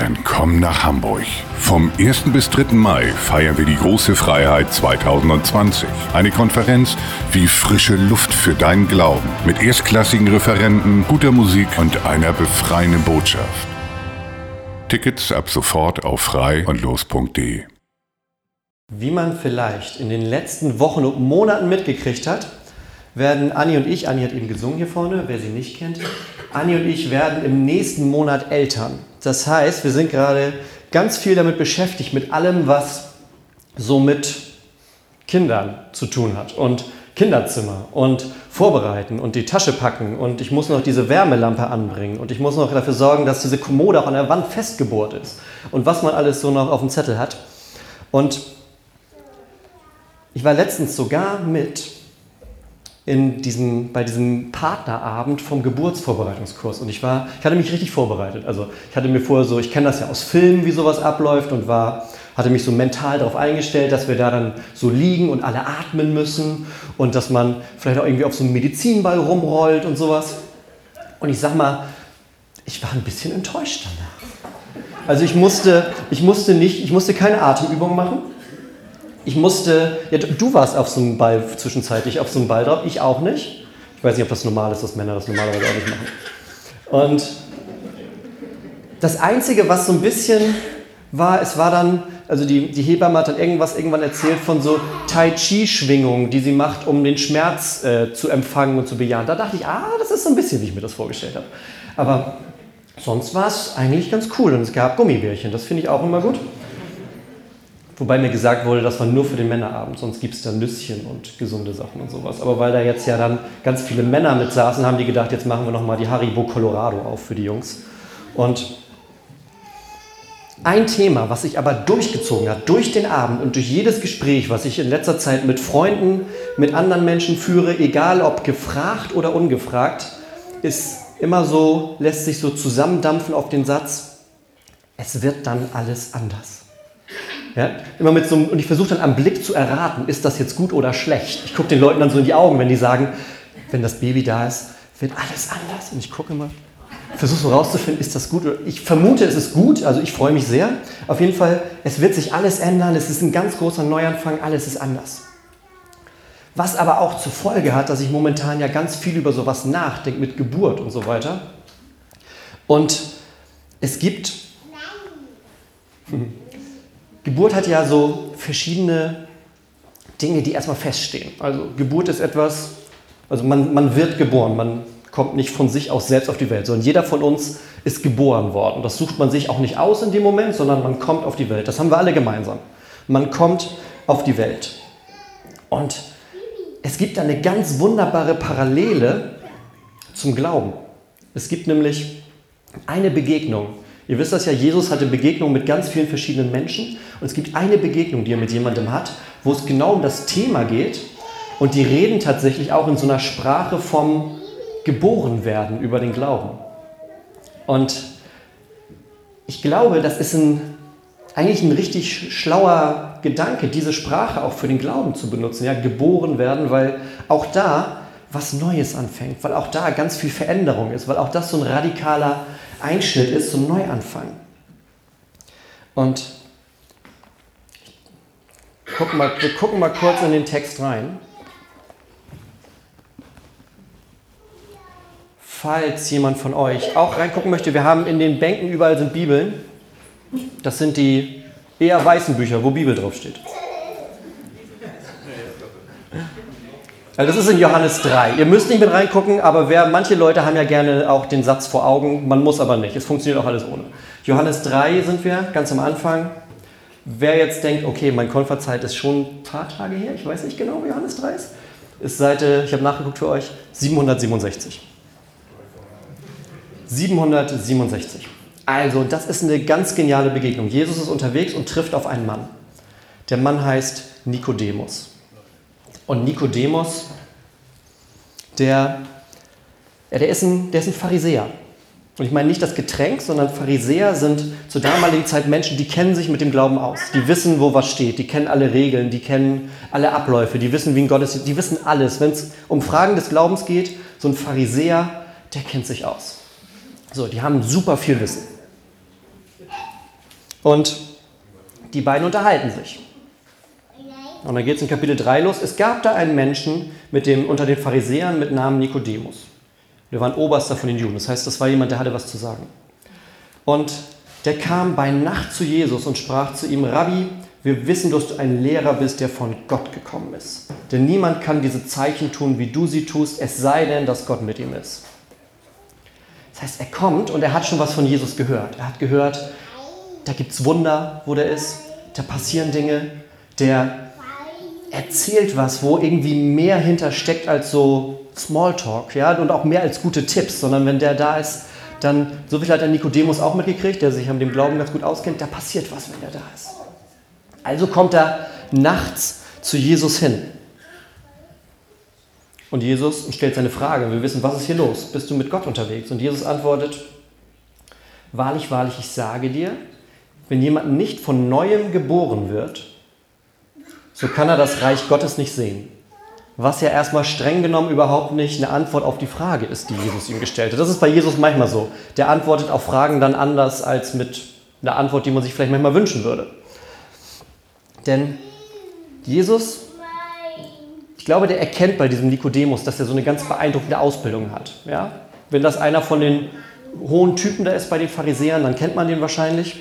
Dann komm nach Hamburg. Vom 1. bis 3. Mai feiern wir die große Freiheit 2020. Eine Konferenz wie frische Luft für deinen Glauben. Mit erstklassigen Referenten, guter Musik und einer befreienden Botschaft. Tickets ab sofort auf frei und los.de. Wie man vielleicht in den letzten Wochen und Monaten mitgekriegt hat, werden Anni und ich, Anni hat eben gesungen hier vorne, wer sie nicht kennt, Anni und ich werden im nächsten Monat Eltern. Das heißt, wir sind gerade ganz viel damit beschäftigt, mit allem, was so mit Kindern zu tun hat und Kinderzimmer und vorbereiten und die Tasche packen und ich muss noch diese Wärmelampe anbringen und ich muss noch dafür sorgen, dass diese Kommode auch an der Wand festgebohrt ist und was man alles so noch auf dem Zettel hat. Und ich war letztens sogar mit in diesem, bei diesem Partnerabend vom Geburtsvorbereitungskurs. Und ich war, ich hatte mich richtig vorbereitet. Also ich hatte mir vorher so, ich kenne das ja aus Filmen, wie sowas abläuft und war, hatte mich so mental darauf eingestellt, dass wir da dann so liegen und alle atmen müssen und dass man vielleicht auch irgendwie auf so einem Medizinball rumrollt und sowas. Und ich sag mal, ich war ein bisschen enttäuscht danach. Also ich musste, ich musste nicht, ich musste keine Atemübung machen. Ich musste, ja, du warst auf so einem Ball zwischenzeitlich auf so einem Ball drauf, ich auch nicht. Ich weiß nicht, ob das normal ist, dass Männer das normalerweise auch nicht machen. Und das Einzige, was so ein bisschen war, es war dann, also die, die Hebamme hat dann irgendwas irgendwann erzählt von so Tai Chi-Schwingungen, die sie macht, um den Schmerz äh, zu empfangen und zu bejahen. Da dachte ich, ah, das ist so ein bisschen, wie ich mir das vorgestellt habe. Aber sonst war es eigentlich ganz cool und es gab Gummibärchen, das finde ich auch immer gut. Wobei mir gesagt wurde, das war nur für den Männerabend, sonst gibt es da Nüsschen und gesunde Sachen und sowas. Aber weil da jetzt ja dann ganz viele Männer mit saßen, haben die gedacht, jetzt machen wir nochmal die Haribo Colorado auf für die Jungs. Und ein Thema, was sich aber durchgezogen hat, durch den Abend und durch jedes Gespräch, was ich in letzter Zeit mit Freunden, mit anderen Menschen führe, egal ob gefragt oder ungefragt, ist immer so, lässt sich so zusammendampfen auf den Satz, es wird dann alles anders. Ja, immer mit so einem, und ich versuche dann am Blick zu erraten, ist das jetzt gut oder schlecht. Ich gucke den Leuten dann so in die Augen, wenn die sagen, wenn das Baby da ist, wird alles anders. Und ich gucke immer, versuche so rauszufinden, ist das gut oder ich vermute, es ist gut, also ich freue mich sehr. Auf jeden Fall, es wird sich alles ändern, es ist ein ganz großer Neuanfang, alles ist anders. Was aber auch zur Folge hat, dass ich momentan ja ganz viel über sowas nachdenke mit Geburt und so weiter. Und es gibt Geburt hat ja so verschiedene Dinge, die erstmal feststehen. Also Geburt ist etwas, also man, man wird geboren, man kommt nicht von sich aus selbst auf die Welt, sondern jeder von uns ist geboren worden. Das sucht man sich auch nicht aus in dem Moment, sondern man kommt auf die Welt. Das haben wir alle gemeinsam. Man kommt auf die Welt. Und es gibt eine ganz wunderbare Parallele zum Glauben. Es gibt nämlich eine Begegnung, Ihr wisst das ja, Jesus hatte Begegnungen mit ganz vielen verschiedenen Menschen und es gibt eine Begegnung, die er mit jemandem hat, wo es genau um das Thema geht und die reden tatsächlich auch in so einer Sprache vom Geborenwerden über den Glauben. Und ich glaube, das ist ein, eigentlich ein richtig schlauer Gedanke, diese Sprache auch für den Glauben zu benutzen, ja, geboren werden, weil auch da was Neues anfängt, weil auch da ganz viel Veränderung ist, weil auch das so ein radikaler Einschnitt ist, so ein Neuanfang. Und guck mal, wir gucken mal kurz in den Text rein. Falls jemand von euch auch reingucken möchte, wir haben in den Bänken überall sind Bibeln. Das sind die eher weißen Bücher, wo Bibel draufsteht. Also das ist in Johannes 3. Ihr müsst nicht mit reingucken, aber wer, manche Leute haben ja gerne auch den Satz vor Augen, man muss aber nicht. Es funktioniert auch alles ohne. Johannes 3 sind wir, ganz am Anfang. Wer jetzt denkt, okay, meine Konferzeit ist schon ein paar Tage her, ich weiß nicht genau, wie Johannes 3 ist, ist Seite, ich habe nachgeguckt für euch, 767. 767. Also, das ist eine ganz geniale Begegnung. Jesus ist unterwegs und trifft auf einen Mann. Der Mann heißt Nikodemus. Und Nikodemus, der, ja, der, ist ein, der ist ein Pharisäer. Und ich meine nicht das Getränk, sondern Pharisäer sind zur damaligen Zeit Menschen, die kennen sich mit dem Glauben aus. Die wissen, wo was steht. Die kennen alle Regeln, die kennen alle Abläufe, die wissen, wie ein Gott ist. Die wissen alles. Wenn es um Fragen des Glaubens geht, so ein Pharisäer, der kennt sich aus. So, die haben super viel Wissen. Und die beiden unterhalten sich. Und dann geht es in Kapitel 3 los. Es gab da einen Menschen mit dem, unter den Pharisäern mit Namen Nikodemus. Der war ein Oberster von den Juden. Das heißt, das war jemand, der hatte was zu sagen. Und der kam bei Nacht zu Jesus und sprach zu ihm, Rabbi, wir wissen, dass du ein Lehrer bist, der von Gott gekommen ist. Denn niemand kann diese Zeichen tun, wie du sie tust, es sei denn, dass Gott mit ihm ist. Das heißt, er kommt und er hat schon was von Jesus gehört. Er hat gehört, da gibt es Wunder, wo der ist, da passieren Dinge, der erzählt was, wo irgendwie mehr hintersteckt als so Smalltalk, ja, und auch mehr als gute Tipps, sondern wenn der da ist, dann, so viel hat der Nikodemus auch mitgekriegt, der sich mit dem Glauben ganz gut auskennt, da passiert was, wenn der da ist. Also kommt er nachts zu Jesus hin. Und Jesus stellt seine Frage. Wir wissen, was ist hier los? Bist du mit Gott unterwegs? Und Jesus antwortet, wahrlich, wahrlich, ich sage dir, wenn jemand nicht von neuem geboren wird, so kann er das Reich Gottes nicht sehen. Was ja erstmal streng genommen überhaupt nicht eine Antwort auf die Frage ist, die Jesus ihm gestellt hat. Das ist bei Jesus manchmal so. Der antwortet auf Fragen dann anders als mit einer Antwort, die man sich vielleicht manchmal wünschen würde. Denn Jesus, ich glaube, der erkennt bei diesem Nikodemus, dass er so eine ganz beeindruckende Ausbildung hat. Ja? Wenn das einer von den hohen Typen da ist bei den Pharisäern, dann kennt man den wahrscheinlich.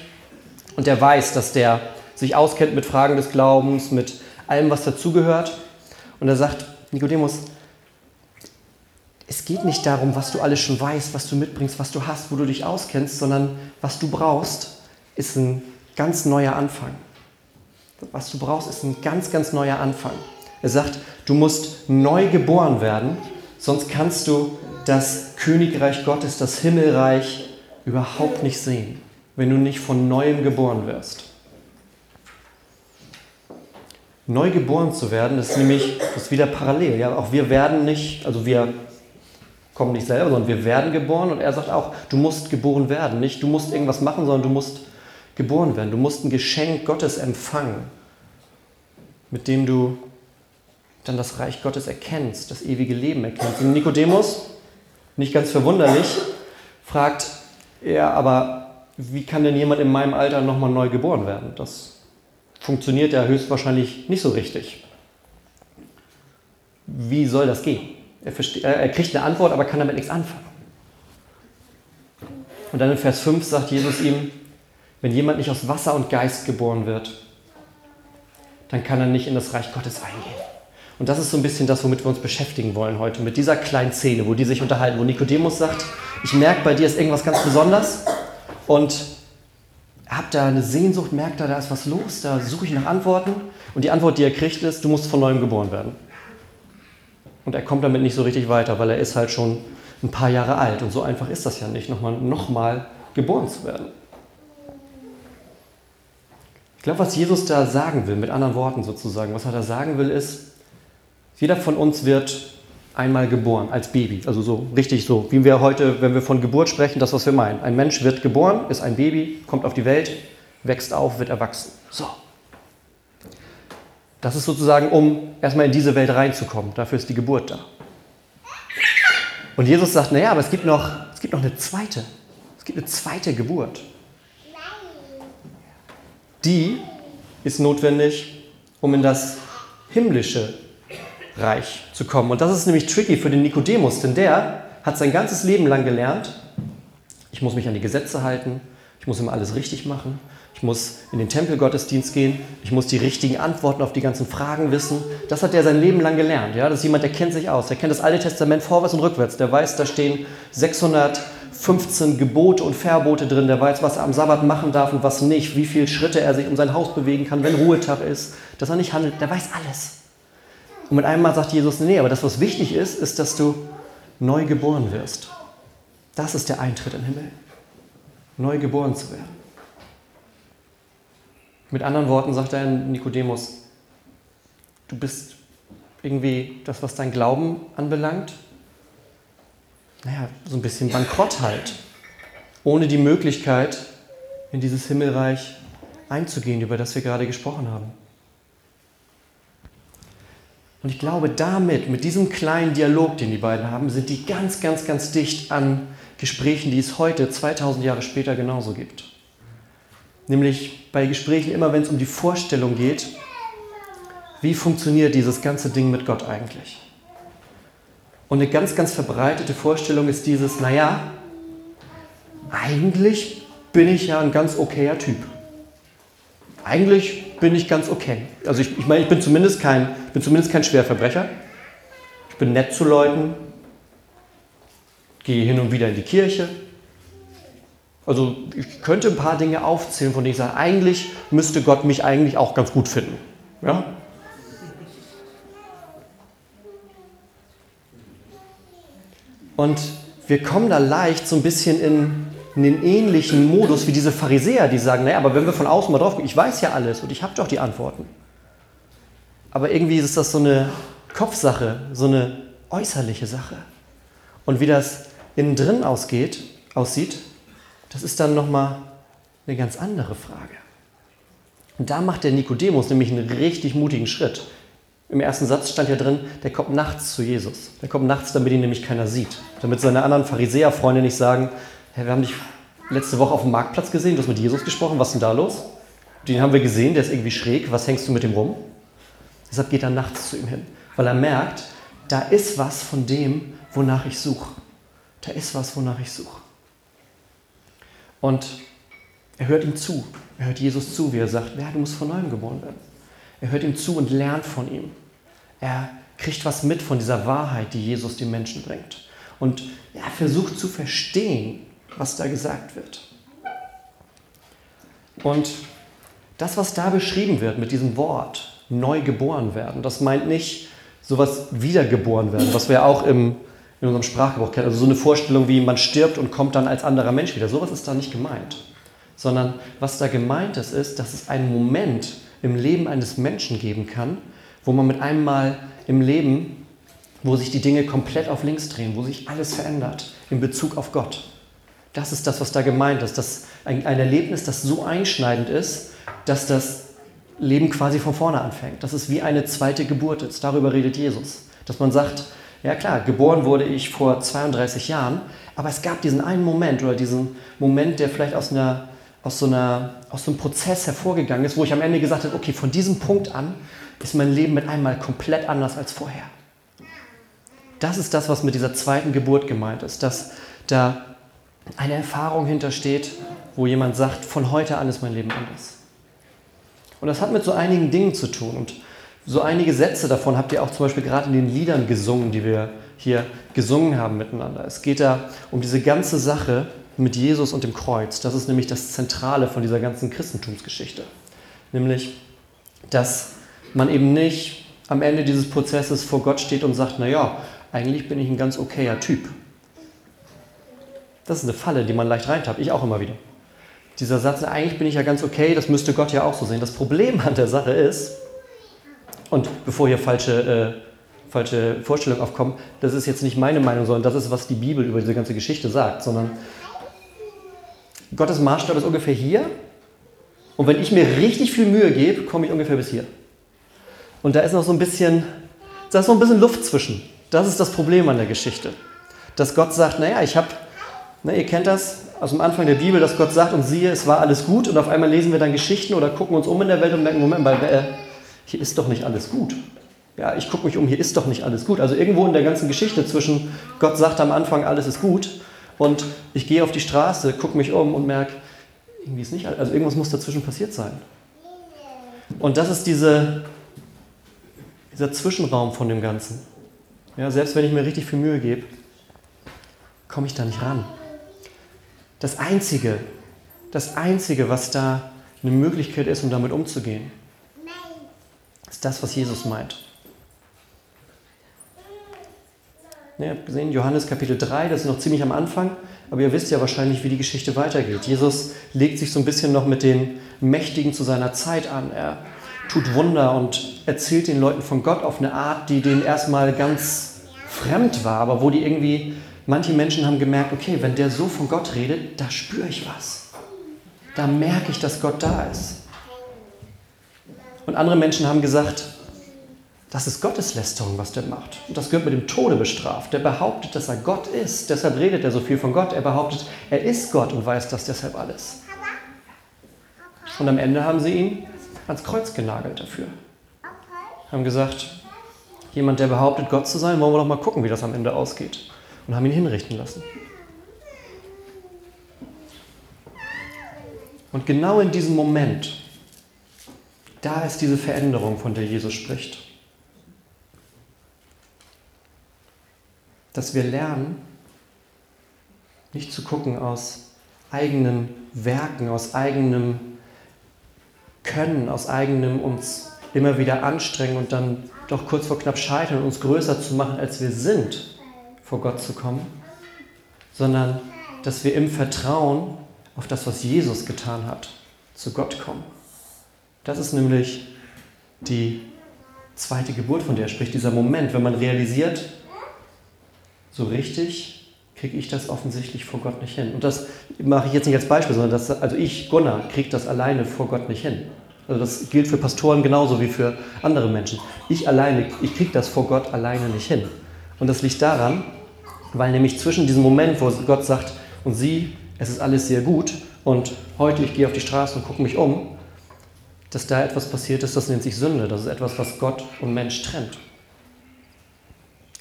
Und der weiß, dass der sich auskennt mit Fragen des Glaubens, mit allem, was dazugehört. Und er sagt, Nikodemus, es geht nicht darum, was du alles schon weißt, was du mitbringst, was du hast, wo du dich auskennst, sondern was du brauchst, ist ein ganz neuer Anfang. Was du brauchst, ist ein ganz, ganz neuer Anfang. Er sagt, du musst neu geboren werden, sonst kannst du das Königreich Gottes, das Himmelreich überhaupt nicht sehen, wenn du nicht von neuem geboren wirst. Neu geboren zu werden, ist nämlich das ist wieder parallel. Ja? Auch wir werden nicht, also wir kommen nicht selber, sondern wir werden geboren und er sagt auch, du musst geboren werden. Nicht du musst irgendwas machen, sondern du musst geboren werden. Du musst ein Geschenk Gottes empfangen, mit dem du dann das Reich Gottes erkennst, das ewige Leben erkennst. Und Nikodemus, nicht ganz verwunderlich, fragt, ja, aber wie kann denn jemand in meinem Alter nochmal neu geboren werden? Das funktioniert ja höchstwahrscheinlich nicht so richtig. Wie soll das gehen? Er, er, kriegt eine Antwort, aber kann damit nichts anfangen. Und dann in Vers 5 sagt Jesus ihm, wenn jemand nicht aus Wasser und Geist geboren wird, dann kann er nicht in das Reich Gottes eingehen. Und das ist so ein bisschen das, womit wir uns beschäftigen wollen heute, mit dieser kleinen Szene, wo die sich unterhalten, wo Nikodemus sagt, ich merke, bei dir ist irgendwas ganz Besonderes und habt da eine Sehnsucht, merkt da, da ist was los, da suche ich nach Antworten. Und die Antwort, die er kriegt, ist, du musst von neuem geboren werden. Und er kommt damit nicht so richtig weiter, weil er ist halt schon ein paar Jahre alt. Und so einfach ist das ja nicht, nochmal noch mal geboren zu werden. Ich glaube, was Jesus da sagen will, mit anderen Worten sozusagen, was er da sagen will, ist, jeder von uns wird einmal geboren, als Baby. Also so richtig so, wie wir heute, wenn wir von Geburt sprechen, das, was wir meinen. Ein Mensch wird geboren, ist ein Baby, kommt auf die Welt, wächst auf, wird erwachsen. So. Das ist sozusagen, um erstmal in diese Welt reinzukommen. Dafür ist die Geburt da. Und Jesus sagt, naja, aber es gibt noch, es gibt noch eine zweite. Es gibt eine zweite Geburt. Die ist notwendig, um in das himmlische Reich zu kommen. Und das ist nämlich tricky für den Nikodemus, denn der hat sein ganzes Leben lang gelernt, ich muss mich an die Gesetze halten, ich muss immer alles richtig machen, Ich muss in den Tempelgottesdienst gehen. Ich muss die richtigen Antworten auf die ganzen Fragen wissen. Das hat er sein Leben lang gelernt. Ja? Das ist jemand, der kennt sich aus. Der kennt das Alte Testament vorwärts und rückwärts. Der weiß, da stehen 615 Gebote und Verbote drin. Der weiß, was er am Sabbat machen darf und was nicht. Wie viele Schritte er sich um sein Haus bewegen kann, wenn Ruhetag ist. Dass er nicht handelt. Der weiß alles. Und mit einem Mal sagt Jesus, nee, aber das, was wichtig ist, ist, dass du neu geboren wirst. Das ist der Eintritt in den Himmel. Neu geboren zu werden. Mit anderen Worten sagt er Nikodemus, du bist irgendwie das, was dein Glauben anbelangt, naja, so ein bisschen bankrott halt. Ohne die Möglichkeit, in dieses Himmelreich einzugehen, über das wir gerade gesprochen haben. Und ich glaube, damit, mit diesem kleinen Dialog, den die beiden haben, sind die ganz, ganz, ganz dicht an Gesprächen, die es heute, 2000 Jahre später, genauso gibt. Nämlich bei Gesprächen immer, wenn es um die Vorstellung geht, wie funktioniert dieses ganze Ding mit Gott eigentlich? Und eine ganz, ganz verbreitete Vorstellung ist dieses, naja, eigentlich bin ich ja ein ganz okayer Typ. Eigentlich bin ich ganz okay. Also ich, ich meine, ich bin zumindest, kein, bin zumindest kein Schwerverbrecher. Ich bin nett zu Leuten, gehe hin und wieder in die Kirche. Also ich könnte ein paar Dinge aufzählen, von denen ich sage, eigentlich müsste Gott mich eigentlich auch ganz gut finden. Ja? Und wir kommen da leicht so ein bisschen in in den ähnlichen Modus wie diese Pharisäer, die sagen, naja, aber wenn wir von außen mal drauf gucken, ich weiß ja alles und ich habe doch die Antworten. Aber irgendwie ist das so eine Kopfsache, so eine äußerliche Sache. Und wie das innen drin ausgeht, aussieht, das ist dann nochmal eine ganz andere Frage. Und da macht der Nikodemus nämlich einen richtig mutigen Schritt. Im ersten Satz stand ja drin, der kommt nachts zu Jesus. Der kommt nachts, damit ihn nämlich keiner sieht. Damit seine anderen Pharisäerfreunde nicht sagen, Hey, wir haben dich letzte Woche auf dem Marktplatz gesehen, du hast mit Jesus gesprochen, was ist denn da los? Den haben wir gesehen, der ist irgendwie schräg, was hängst du mit ihm rum? Deshalb geht er nachts zu ihm hin, weil er merkt, da ist was von dem, wonach ich suche. Da ist was, wonach ich suche. Und er hört ihm zu. Er hört Jesus zu, wie er sagt, ja, du musst von neuem geboren werden. Er hört ihm zu und lernt von ihm. Er kriegt was mit von dieser Wahrheit, die Jesus den Menschen bringt. Und er versucht zu verstehen, was da gesagt wird. Und das, was da beschrieben wird mit diesem Wort, neu geboren werden, das meint nicht sowas wiedergeboren werden, was wir auch im, in unserem Sprachgebrauch kennen. Also so eine Vorstellung wie man stirbt und kommt dann als anderer Mensch wieder. Sowas ist da nicht gemeint. Sondern was da gemeint ist, ist, dass es einen Moment im Leben eines Menschen geben kann, wo man mit einem Mal im Leben, wo sich die Dinge komplett auf links drehen, wo sich alles verändert in Bezug auf Gott. Das ist das, was da gemeint ist. Das ein, ein Erlebnis, das so einschneidend ist, dass das Leben quasi von vorne anfängt. Das ist wie eine zweite Geburt ist. Darüber redet Jesus. Dass man sagt, ja klar, geboren wurde ich vor 32 Jahren, aber es gab diesen einen Moment oder diesen Moment, der vielleicht aus, einer, aus, so, einer, aus so einem Prozess hervorgegangen ist, wo ich am Ende gesagt habe, okay, von diesem Punkt an ist mein Leben mit einmal komplett anders als vorher. Das ist das, was mit dieser zweiten Geburt gemeint ist, dass da eine Erfahrung hintersteht, wo jemand sagt, von heute an ist mein Leben anders. Und das hat mit so einigen Dingen zu tun. Und so einige Sätze davon habt ihr auch zum Beispiel gerade in den Liedern gesungen, die wir hier gesungen haben miteinander. Es geht da um diese ganze Sache mit Jesus und dem Kreuz. Das ist nämlich das Zentrale von dieser ganzen Christentumsgeschichte. Nämlich, dass man eben nicht am Ende dieses Prozesses vor Gott steht und sagt, naja, eigentlich bin ich ein ganz okayer Typ. Das ist eine Falle, die man leicht reintappt. Ich auch immer wieder. Dieser Satz, eigentlich bin ich ja ganz okay, das müsste Gott ja auch so sehen. Das Problem an der Sache ist, und bevor hier falsche, äh, falsche Vorstellungen aufkommen, das ist jetzt nicht meine Meinung, sondern das ist, was die Bibel über diese ganze Geschichte sagt, sondern Gottes Maßstab ist ungefähr hier. Und wenn ich mir richtig viel Mühe gebe, komme ich ungefähr bis hier. Und da ist noch so ein bisschen, da ist noch ein bisschen Luft zwischen. Das ist das Problem an der Geschichte. Dass Gott sagt, naja, ich habe Ne, ihr kennt das aus dem Anfang der Bibel, dass Gott sagt und siehe, es war alles gut und auf einmal lesen wir dann Geschichten oder gucken uns um in der Welt und merken, Moment, weil äh, hier ist doch nicht alles gut. Ja, ich gucke mich um, hier ist doch nicht alles gut. Also irgendwo in der ganzen Geschichte zwischen Gott sagt am Anfang, alles ist gut und ich gehe auf die Straße, gucke mich um und merke, irgendwie ist nicht, also irgendwas muss dazwischen passiert sein. Und das ist diese, dieser Zwischenraum von dem Ganzen. Ja, selbst wenn ich mir richtig viel Mühe gebe, komme ich da nicht ran. Das Einzige, das Einzige, was da eine Möglichkeit ist, um damit umzugehen, ist das, was Jesus meint. ihr habt gesehen, Johannes Kapitel 3, das ist noch ziemlich am Anfang, aber ihr wisst ja wahrscheinlich, wie die Geschichte weitergeht. Jesus legt sich so ein bisschen noch mit den Mächtigen zu seiner Zeit an. Er tut Wunder und erzählt den Leuten von Gott auf eine Art, die denen erstmal ganz fremd war, aber wo die irgendwie, manche Menschen haben gemerkt, okay, wenn der so von Gott redet, da spüre ich was. Da merke ich, dass Gott da ist. Und andere Menschen haben gesagt, das ist Gotteslästerung, was der macht. Und das gehört mit dem Tode bestraft. Der behauptet, dass er Gott ist. Deshalb redet er so viel von Gott. Er behauptet, er ist Gott und weiß das deshalb alles. Und am Ende haben sie ihn ans Kreuz genagelt dafür. Haben gesagt, jemand, der behauptet, Gott zu sein, wollen wir doch mal gucken, wie das am Ende ausgeht. Und haben ihn hinrichten lassen. Und genau in diesem Moment, da ist diese Veränderung, von der Jesus spricht. Dass wir lernen, nicht zu gucken aus eigenen Werken, aus eigenem Können, aus eigenem uns immer wieder anstrengen und dann doch kurz vor knapp scheitern, uns größer zu machen, als wir sind, vor Gott zu kommen, sondern dass wir im Vertrauen auf das, was Jesus getan hat, zu Gott kommen. Das ist nämlich die zweite Geburt, von der er spricht, dieser Moment, wenn man realisiert, so richtig kriege ich das offensichtlich vor Gott nicht hin. Und das mache ich jetzt nicht als Beispiel, sondern das, also ich, Gunnar, kriege das alleine vor Gott nicht hin. Also das gilt für Pastoren genauso wie für andere Menschen. Ich alleine, ich kriege das vor Gott alleine nicht hin. Und das liegt daran, weil nämlich zwischen diesem Moment, wo Gott sagt, und sie es ist alles sehr gut und heute ich gehe auf die Straße und gucke mich um, dass da etwas passiert ist, das nennt sich Sünde. Das ist etwas, was Gott und Mensch trennt.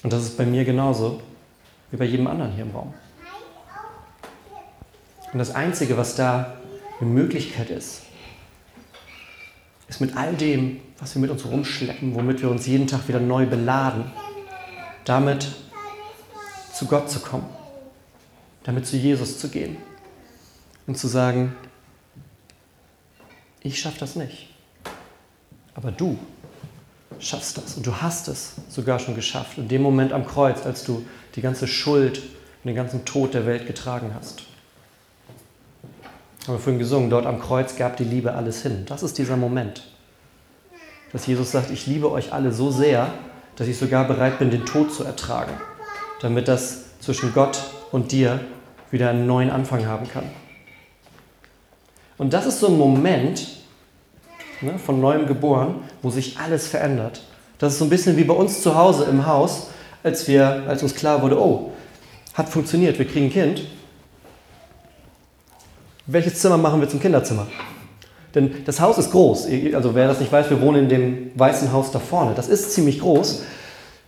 Und das ist bei mir genauso wie bei jedem anderen hier im Raum. Und das Einzige, was da eine Möglichkeit ist, ist mit all dem, was wir mit uns rumschleppen, womit wir uns jeden Tag wieder neu beladen, damit zu Gott zu kommen, damit zu Jesus zu gehen und zu sagen, ich schaffe das nicht. Aber du schaffst das und du hast es sogar schon geschafft. In dem Moment am Kreuz, als du die ganze Schuld und den ganzen Tod der Welt getragen hast. Haben wir vorhin gesungen, dort am Kreuz gab die Liebe alles hin. Das ist dieser Moment, dass Jesus sagt, ich liebe euch alle so sehr, dass ich sogar bereit bin, den Tod zu ertragen, damit das zwischen Gott und dir wieder einen neuen Anfang haben kann. Und das ist so ein Moment ne, von neuem geboren, wo sich alles verändert. Das ist so ein bisschen wie bei uns zu Hause im Haus, als, wir, als uns klar wurde, oh, hat funktioniert, wir kriegen ein Kind. Welches Zimmer machen wir zum Kinderzimmer? Denn das Haus ist groß. Also wer das nicht weiß, wir wohnen in dem weißen Haus da vorne. Das ist ziemlich groß.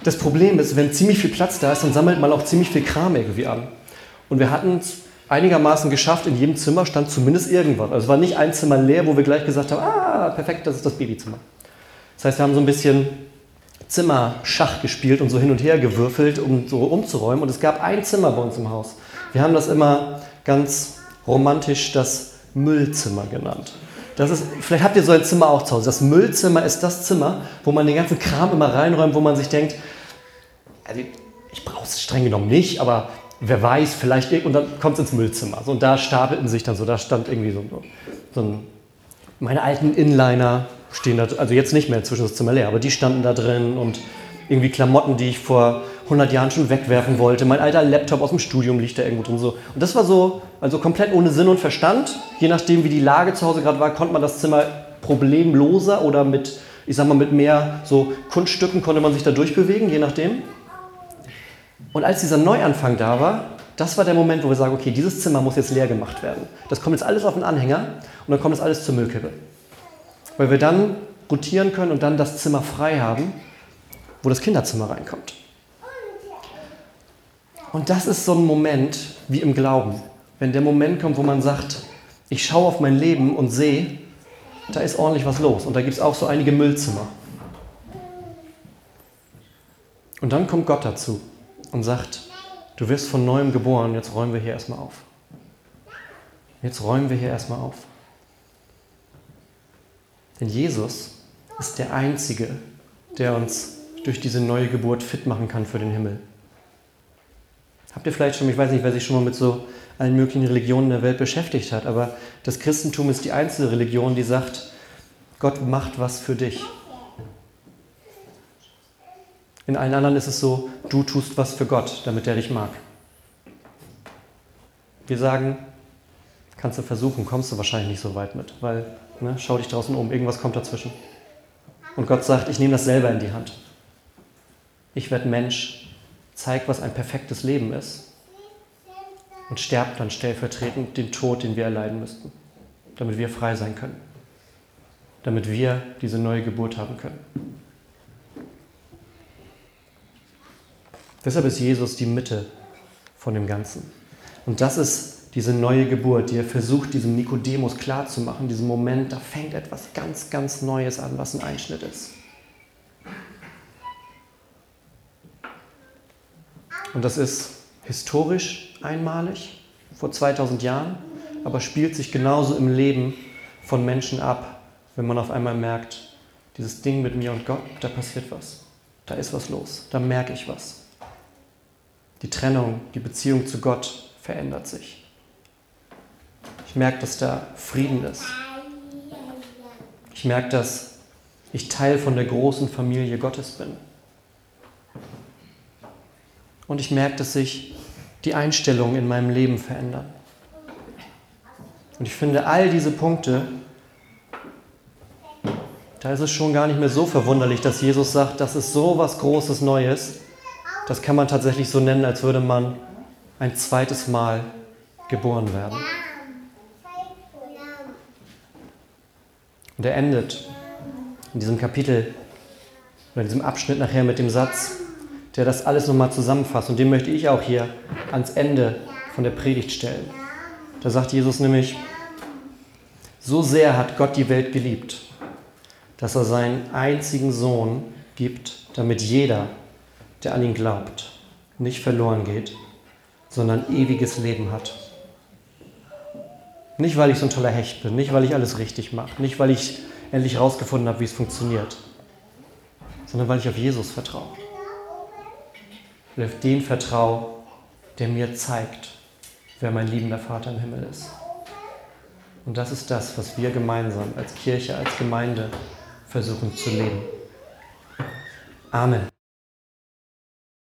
Das Problem ist, wenn ziemlich viel Platz da ist, dann sammelt man auch ziemlich viel Kram irgendwie an. Und wir hatten einigermaßen geschafft. In jedem Zimmer stand zumindest irgendwas. Also es war nicht ein Zimmer leer, wo wir gleich gesagt haben, ah, perfekt, das ist das Babyzimmer. Das heißt, wir haben so ein bisschen Zimmerschach gespielt und so hin und her gewürfelt, um so umzuräumen. Und es gab ein Zimmer bei uns im Haus. Wir haben das immer ganz romantisch das Müllzimmer genannt. Das ist, vielleicht habt ihr so ein Zimmer auch zu Hause. Das Müllzimmer ist das Zimmer, wo man den ganzen Kram immer reinräumt, wo man sich denkt, also ich brauche es streng genommen nicht, aber wer weiß, vielleicht, und dann kommt es ins Müllzimmer. So, und da stapelten sich dann so, da stand irgendwie so, so ein, meine alten Inliner stehen da, also jetzt nicht mehr, inzwischen ist das Zimmer leer, aber die standen da drin und irgendwie Klamotten, die ich vor 100 Jahren schon wegwerfen wollte. Mein alter Laptop aus dem Studium liegt da irgendwo drin. So. Und das war so, also komplett ohne Sinn und Verstand. Je nachdem, wie die Lage zu Hause gerade war, konnte man das Zimmer problemloser oder mit, ich sag mal, mit mehr so Kunststücken konnte man sich da durchbewegen, je nachdem. Und als dieser Neuanfang da war, das war der Moment, wo wir sagen, okay, dieses Zimmer muss jetzt leer gemacht werden. Das kommt jetzt alles auf den Anhänger und dann kommt das alles zur Müllkippe. Weil wir dann rotieren können und dann das Zimmer frei haben, wo das Kinderzimmer reinkommt. Und das ist so ein Moment wie im Glauben. Wenn der Moment kommt, wo man sagt, Ich schaue auf mein Leben und sehe, da ist ordentlich was los. Und da gibt es auch so einige Müllzimmer. Und dann kommt Gott dazu und sagt, du wirst von neuem geboren, jetzt räumen wir hier erstmal auf. Jetzt räumen wir hier erstmal auf. Denn Jesus ist der Einzige, der uns durch diese neue Geburt fit machen kann für den Himmel. Habt ihr vielleicht schon, ich weiß nicht, wer sich schon mal mit so allen möglichen Religionen der Welt beschäftigt hat, aber das Christentum ist die einzige Religion, die sagt, Gott macht was für dich. In allen anderen ist es so, du tust was für Gott, damit er dich mag. Wir sagen, kannst du versuchen, kommst du wahrscheinlich nicht so weit mit, weil ne, schau dich draußen um, irgendwas kommt dazwischen. Und Gott sagt, ich nehme das selber in die Hand. Ich werde Mensch, zeig, was ein perfektes Leben ist und sterbt dann stellvertretend den Tod, den wir erleiden müssten, damit wir frei sein können, damit wir diese neue Geburt haben können. Deshalb ist Jesus die Mitte von dem Ganzen. Und das ist diese neue Geburt, die er versucht, diesem Nikodemus klarzumachen, diesem Moment, da fängt etwas ganz, ganz Neues an, was ein Einschnitt ist. Und das ist historisch einmalig, vor 2000 Jahren, aber spielt sich genauso im Leben von Menschen ab, wenn man auf einmal merkt, dieses Ding mit mir und Gott, da passiert was. Da ist was los, da merke ich was. Die Trennung, die Beziehung zu Gott verändert sich. Ich merke, dass da Frieden ist. Ich merke, dass ich Teil von der großen Familie Gottes bin. Und ich merke, dass sich die Einstellungen in meinem Leben verändern. Und ich finde, all diese Punkte, da ist es schon gar nicht mehr so verwunderlich, dass Jesus sagt, das ist so was Großes Neues. Das kann man tatsächlich so nennen, als würde man ein zweites Mal geboren werden. Und er endet in diesem Kapitel oder in diesem Abschnitt nachher mit dem Satz, der das alles nochmal zusammenfasst. Und den möchte ich auch hier ans Ende von der Predigt stellen. Da sagt Jesus nämlich, so sehr hat Gott die Welt geliebt, dass er seinen einzigen Sohn gibt, damit jeder, der an ihn glaubt, nicht verloren geht, sondern ewiges Leben hat. Nicht, weil ich so ein toller Hecht bin, nicht, weil ich alles richtig mache, nicht, weil ich endlich herausgefunden habe, wie es funktioniert, sondern weil ich auf Jesus vertraue. Und auf den vertraue, der mir zeigt, wer mein liebender Vater im Himmel ist. Und das ist das, was wir gemeinsam als Kirche, als Gemeinde versuchen zu leben. Amen.